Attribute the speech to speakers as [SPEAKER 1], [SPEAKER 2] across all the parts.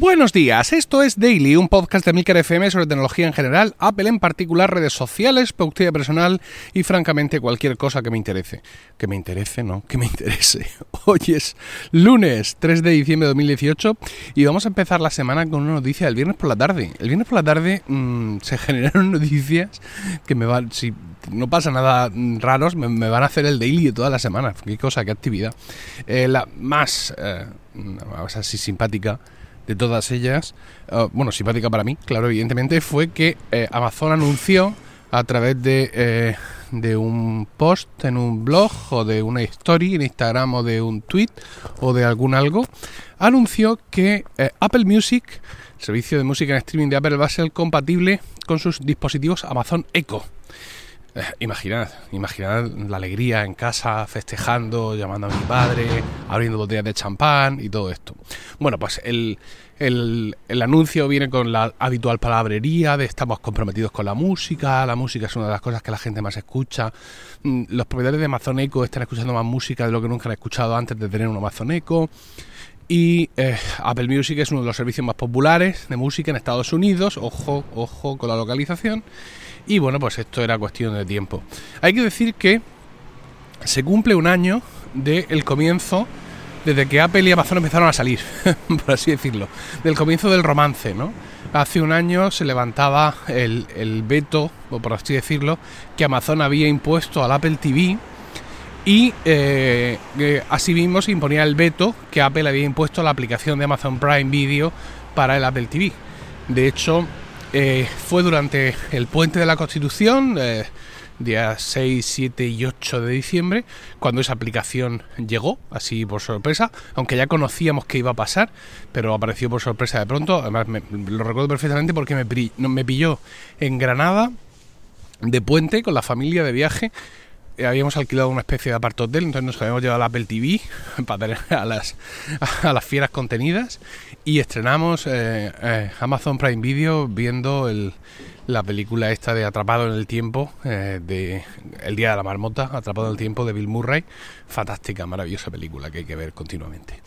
[SPEAKER 1] Buenos días, esto es Daily, un podcast de Milker FM sobre tecnología en general, Apple en particular, redes sociales, productividad personal y francamente cualquier cosa que me interese. Que me interese, no, que me interese. Hoy es lunes 3 de diciembre de 2018 y vamos a empezar la semana con una noticia del viernes por la tarde. El viernes por la tarde mmm, se generaron noticias que me van, si no pasa nada raros, me, van a hacer el daily de toda la semana. Qué cosa, qué actividad. Eh, la más, eh, así simpática de todas ellas, uh, bueno, simpática para mí, claro, evidentemente, fue que eh, Amazon anunció a través de, eh, de, un post en un blog o de una story en Instagram o de un tweet o de algún algo, anunció que eh, Apple Music, servicio de música en streaming de Apple, va a ser compatible con sus dispositivos Amazon Echo. Eh, imaginad, imaginad la alegría en casa, festejando, llamando a mi padre, abriendo botellas de champán y todo esto. Bueno, pues el, el, anuncio viene con la habitual palabrería de estamos comprometidos con la música, la música es una de las cosas que la gente más escucha. Mm, los propietarios de Amazon Echo están escuchando más música de lo que nunca han escuchado antes de tener un Amazon Echo. Y eh, Apple Music es uno de los servicios más populares de música en Estados Unidos. Ojo, ojo con la localización. Y bueno, pues esto era cuestión de tiempo. Hay que decir que se cumple un año del comienzo, desde que Apple y Amazon empezaron a salir, por así decirlo, del comienzo del romance, ¿no? Hace un año se levantaba el, el veto, o por así decirlo, que Amazon había impuesto al Apple TV y eh, eh, asimismo se imponía el veto que Apple había impuesto a la aplicación de Amazon Prime Video para el Apple TV. De hecho, eh, fue durante el puente de la Constitución, eh, días 6, 7 y 8 de diciembre, cuando esa aplicación llegó, así por sorpresa, aunque ya conocíamos que iba a pasar, pero apareció por sorpresa de pronto. Además, me, lo recuerdo perfectamente porque me, me pilló en Granada de puente con la familia de viaje habíamos alquilado una especie de apart hotel, entonces nos habíamos llevado la Apple TV para tener a las, a las fieras contenidas y estrenamos eh, eh, Amazon Prime Video viendo la película esta de Atrapado en el Tiempo, eh, de El Día de la Marmota, Atrapado en el Tiempo de Bill Murray. Fantástica, maravillosa película que hay que ver continuamente.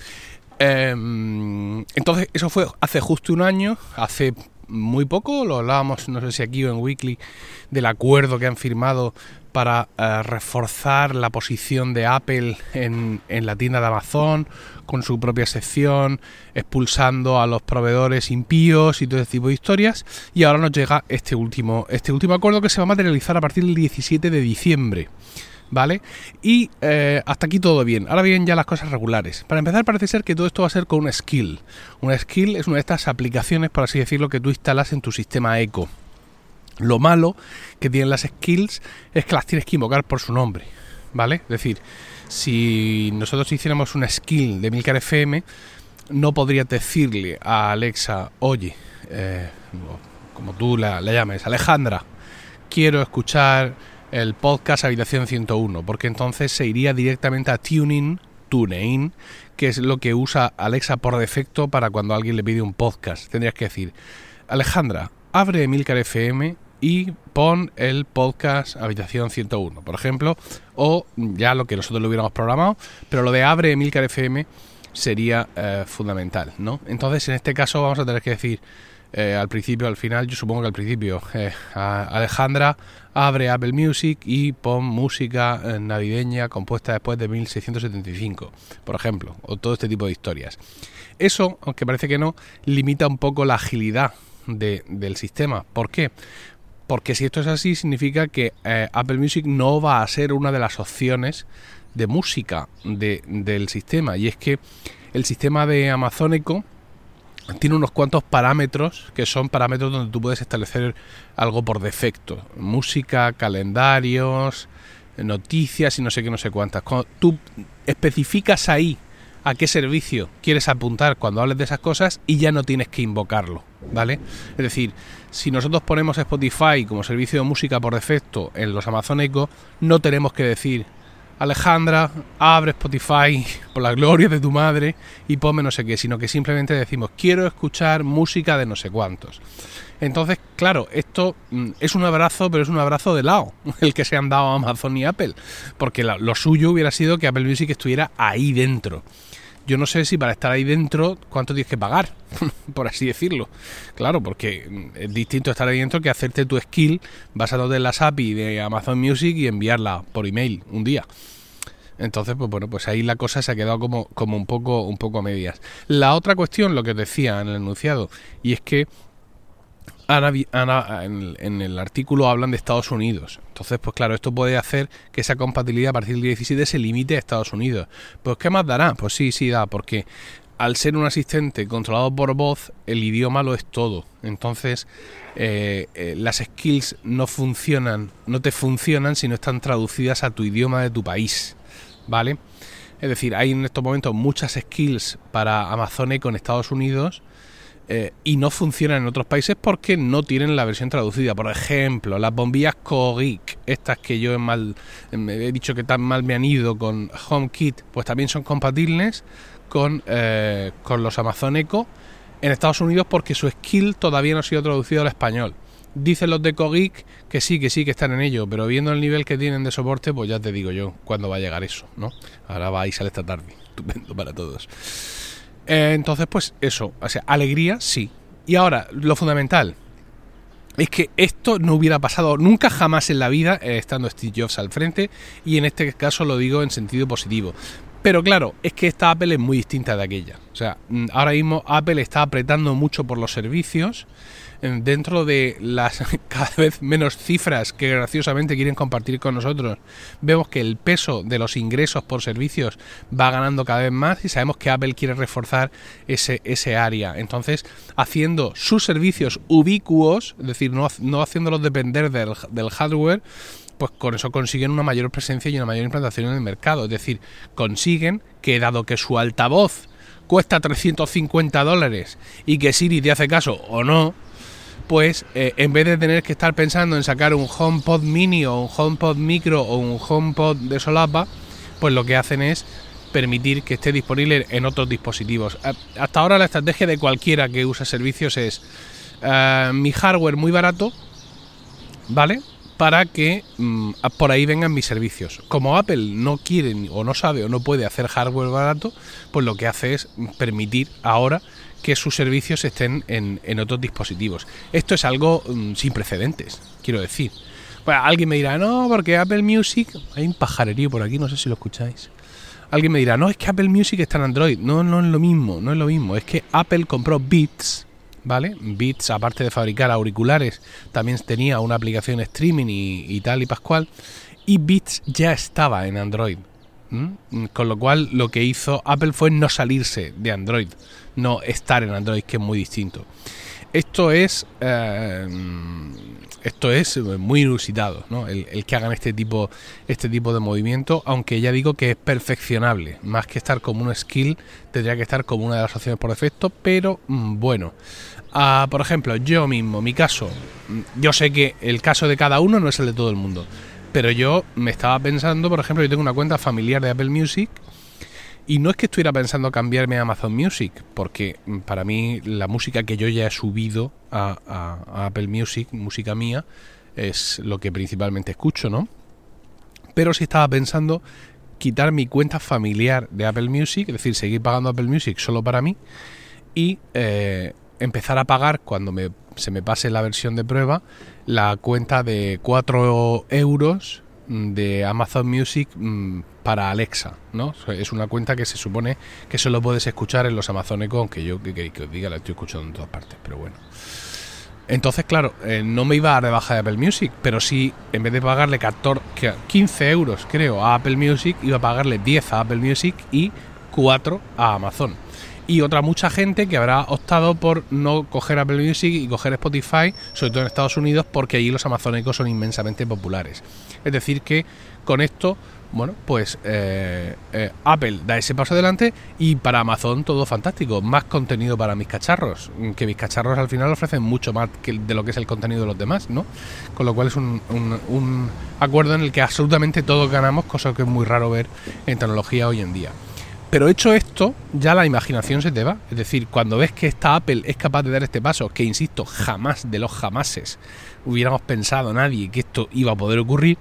[SPEAKER 1] entonces, eso fue hace justo un año, hace muy poco, lo hablábamos, no sé si aquí o en Weekly, del acuerdo que han firmado para uh, reforzar la posición de Apple en, en, la tienda de Amazon con su propia sección, expulsando a los proveedores impíos y todo ese tipo de historias. Y ahora nos llega este último, este último acuerdo que se va a materializar a partir del 17 de diciembre. ¿Vale? Y eh, hasta aquí todo bien. Ahora vienen ya las cosas regulares. Para empezar, parece ser que todo esto va a ser con una skill. Una skill es una de estas aplicaciones, por así decirlo, que tú instalas en tu sistema Eco. Lo malo que tienen las skills es que las tienes que invocar por su nombre, ¿vale? Es decir, si nosotros hiciéramos una skill de Milcar FM, no podría decirle a Alexa, oye, eh, como tú la, la llames, Alejandra, quiero escuchar el podcast Habitación 101, porque entonces se iría directamente a Tuning, TuneIn, que es lo que usa Alexa por defecto para cuando alguien le pide un podcast. Tendrías que decir, Alejandra, abre Emilcar FM y pon el podcast Habitación 101, por ejemplo, o ya lo que nosotros lo hubiéramos programado, pero lo de abre Emilcar FM sería eh, fundamental, ¿no? Entonces, en este caso vamos a tener que decir eh, al principio, al final, yo supongo que al principio, eh, Alejandra abre Apple Music y pon música eh, navideña compuesta después de 1675, por ejemplo, o todo este tipo de historias. Eso, aunque parece que no, limita un poco la agilidad de, del sistema. ¿Por qué? Porque si esto es así, significa que Apple Music no va a ser una de las opciones de música de, del sistema. Y es que el sistema de Amazon Echo tiene unos cuantos parámetros que son parámetros donde tú puedes establecer algo por defecto. Música, calendarios, noticias y no sé qué, no sé cuántas. Tú especificas ahí a qué servicio quieres apuntar cuando hables de esas cosas y ya no tienes que invocarlo, ¿vale? Es decir, si nosotros ponemos Spotify como servicio de música por defecto en los Amazon Echo, no tenemos que decir Alejandra, abre Spotify por la gloria de tu madre y ponme no sé qué, sino que simplemente decimos quiero escuchar música de no sé cuántos. Entonces, claro, esto mm, es un abrazo, pero es un abrazo de lado, el que se han dado a Amazon y Apple, porque lo suyo hubiera sido que Apple Music estuviera ahí dentro. yo no sé si para estar ahí dentro, cuánto tienes que pagar, por así decirlo. Claro, porque es distinto estar ahí dentro que hacerte tu skill basándote en las API de Amazon Music y enviarla por email un día. Entonces, pues bueno, pues ahí la cosa se ha quedado como, como un poco, un poco a medias. La otra cuestión, lo que decía en el enunciado, y es que en, el artículo hablan de Estados Unidos. Entonces, pues claro, esto puede hacer que esa compatibilidad a partir del 17 se limite a Estados Unidos. Pues, ¿qué más dará? Pues sí, sí da, porque al ser un asistente controlado por voz, el idioma lo es todo. Entonces, eh, eh, las skills no funcionan, no te funcionan si no están traducidas a tu idioma de tu país. ¿Vale? Es decir, hay en estos momentos muchas skills para Amazon con Estados Unidos eh, y no funcionan en otros países porque no tienen la versión traducida. Por ejemplo, las bombillas Kogik, estas que yo he, mal, he dicho que tan mal me han ido con HomeKit, pues también son compatibles con, eh, con los Amazon Echo en Estados Unidos porque su skill todavía no ha sido traducido al español. Dicen los de Kogik que sí, que sí, que están en ello, pero viendo el nivel que tienen de soporte, pues ya te digo yo cuándo va a llegar eso, ¿no? Ahora va y sale esta tarde. Estupendo para todos. Eh, entonces, pues eso, o sea, alegría, sí. Y ahora, lo fundamental, es que esto no hubiera pasado nunca jamás en la vida eh, estando Steve Jobs al frente y en este caso lo digo en sentido positivo. Pero claro, es que esta Apple es muy distinta de aquella. O sea, mm, ahora mismo Apple está apretando mucho por los servicios dentro de las cada vez menos cifras que graciosamente quieren compartir con nosotros, vemos que el peso de los ingresos por servicios va ganando cada vez más y sabemos que Apple quiere reforzar ese, ese área. Entonces, haciendo sus servicios ubicuos, es decir, no, no haciéndolos depender del, del hardware, pues con eso consiguen una mayor presencia y una mayor implantación en el mercado. Es decir, consiguen que dado que su altavoz cuesta 350 dólares y que Siri te hace caso o no, pues eh, en vez de tener que estar pensando en sacar un HomePod mini o un HomePod micro o un HomePod de solapa, pues lo que hacen es permitir que esté disponible en otros dispositivos. Hasta ahora la estrategia de cualquiera que usa servicios es eh, mi hardware muy barato, ¿vale? Para que mm, por ahí vengan mis servicios. Como Apple no quiere o no sabe o no puede hacer hardware barato, pues lo que hace es permitir ahora que sus servicios estén en, otros dispositivos. Esto es algo mm, sin precedentes, quiero decir. Bueno, alguien me dirá, no, porque Apple Music, hay un pajarerío por aquí, no sé si lo escucháis. Alguien me dirá, no, es que Apple Music está en Android. No, no es lo mismo, no es lo mismo. Es que Apple compró Beats, ¿vale? Beats, aparte de fabricar auriculares, también tenía una aplicación streaming y, tal y pascual. Y Beats ya estaba en Android. Con lo cual lo que hizo Apple fue no salirse de Android, no estar en Android, que es muy distinto. Esto es eh, esto es muy inusitado, ¿no? el, que hagan este tipo, este tipo de movimiento, aunque ya digo que es perfeccionable, más que estar como un skill, tendría que estar como una de las opciones por defecto, pero mm, bueno. Ah, por ejemplo, yo mismo, mi caso, mm, yo sé que el caso de cada uno no es el de todo el mundo. Pero yo me estaba pensando, por ejemplo, yo tengo una cuenta familiar de Apple Music y no es que estuviera pensando cambiarme a Amazon Music, porque mm, para mí la música que yo ya he subido a, Apple Music, música mía, es lo que principalmente escucho, ¿no? Pero sí estaba pensando quitar mi cuenta familiar de Apple Music, es decir, seguir pagando Apple Music solo para mí y eh, empezar a pagar cuando me, se me pase la versión de prueba la cuenta de 4 euros de Amazon Music mm, para Alexa, ¿no? Es una cuenta que se supone que solo puedes escuchar en los Amazon Echo, aunque yo que, que, os diga la estoy escuchando en todas partes, pero bueno. Entonces, claro, eh, no me iba a rebaja de Apple Music, pero sí, en vez de pagarle 14, 15 euros, creo, a Apple Music, iba a pagarle 10 a Apple Music y 4 a Amazon y otra mucha gente que habrá optado por no coger Apple Music y coger Spotify, sobre todo en Estados Unidos, porque allí los amazónicos son inmensamente populares. Es decir, que con esto, bueno, pues eh, eh, Apple da ese paso adelante y para Amazon todo fantástico. Más contenido para mis cacharros, que mis cacharros al final ofrecen mucho más que de lo que es el contenido de los demás, ¿no? Con lo cual es un, un acuerdo en el que absolutamente todos ganamos, cosa que es muy raro ver en tecnología hoy en día. Pero hecho esto, ya la imaginación se te va. Es decir, cuando ves que esta Apple es capaz de dar este paso, que insisto, jamás de los jamases hubiéramos pensado nadie que esto iba a poder ocurrir,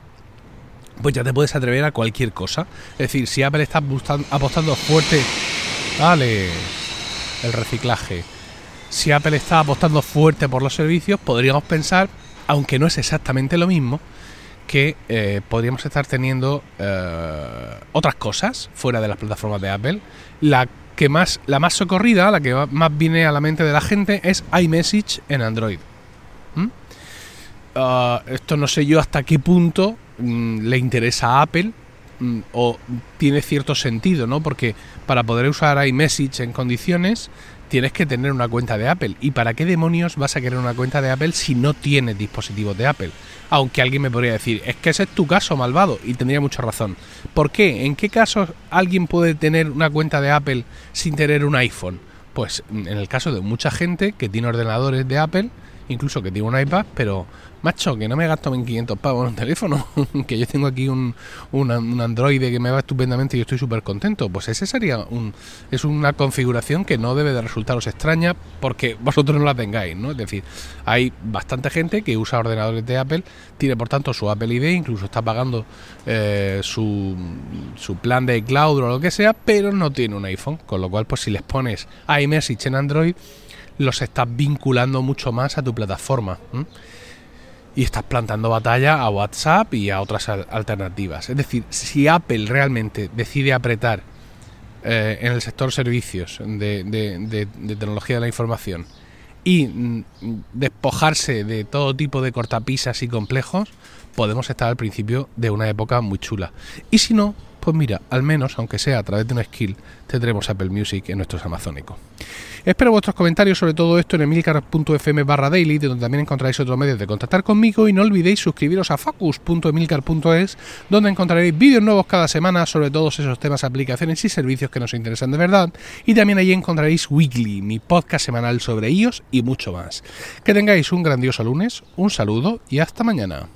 [SPEAKER 1] pues ya te puedes atrever a cualquier cosa. Es decir, si Apple está apostando fuerte Vale, el reciclaje. Si Apple está apostando fuerte por los servicios, podríamos pensar, aunque no es exactamente lo mismo, que eh, podríamos estar teniendo eh, otras cosas fuera de las plataformas de Apple. La que más, la más socorrida, la que más viene a la mente de la gente, es iMessage en Android. ¿Mm? Ah, esto no sé yo hasta qué punto le interesa a Apple mm, o tiene cierto sentido, ¿no? Porque para poder usar iMessage en condiciones tienes que tener una cuenta de Apple. ¿Y para qué demonios vas a querer una cuenta de Apple si no tienes dispositivos de Apple? Aunque alguien me podría decir, es que ese es tu caso, malvado, y tendría mucha razón. ¿Por qué? ¿En qué casos alguien puede tener una cuenta de Apple sin tener un iPhone? Pues en el caso de mucha gente que tiene ordenadores de Apple, incluso que tiene un iPad, pero macho, que no me gasto 1.500 pavos en un teléfono, que yo tengo aquí un, un, Android que me va estupendamente y yo estoy súper contento. Pues ese sería un, es una configuración que no debe de resultaros extraña porque vosotros no la tengáis, ¿no? Es decir, hay bastante gente que usa ordenadores de Apple, tiene por tanto su Apple ID, incluso está pagando eh, su, su plan de iCloud o lo que sea, pero no tiene un iPhone, con lo cual pues si les pones iMessage en Android, los estás vinculando mucho más a tu plataforma y estás plantando batalla a WhatsApp y a otras alternativas. Es decir, si Apple realmente decide apretar eh, en el sector servicios de, tecnología de la información y mm, despojarse de todo tipo de cortapisas y complejos, podemos estar al principio de una época muy chula. Y si no, pues mira, al menos, aunque sea a través de una skill, tendremos Apple Music en nuestros Amazónicos. Espero vuestros comentarios sobre todo esto en emilcar.fm barra daily, de donde también encontraréis otros medios de contactar conmigo y no olvidéis suscribiros a focus.emilcar.es, donde encontraréis vídeos nuevos cada semana sobre todos esos temas, aplicaciones y servicios que nos interesan de verdad. Y también allí encontraréis Weekly, mi podcast semanal sobre ellos y mucho más. Que tengáis un grandioso lunes, un saludo y hasta mañana.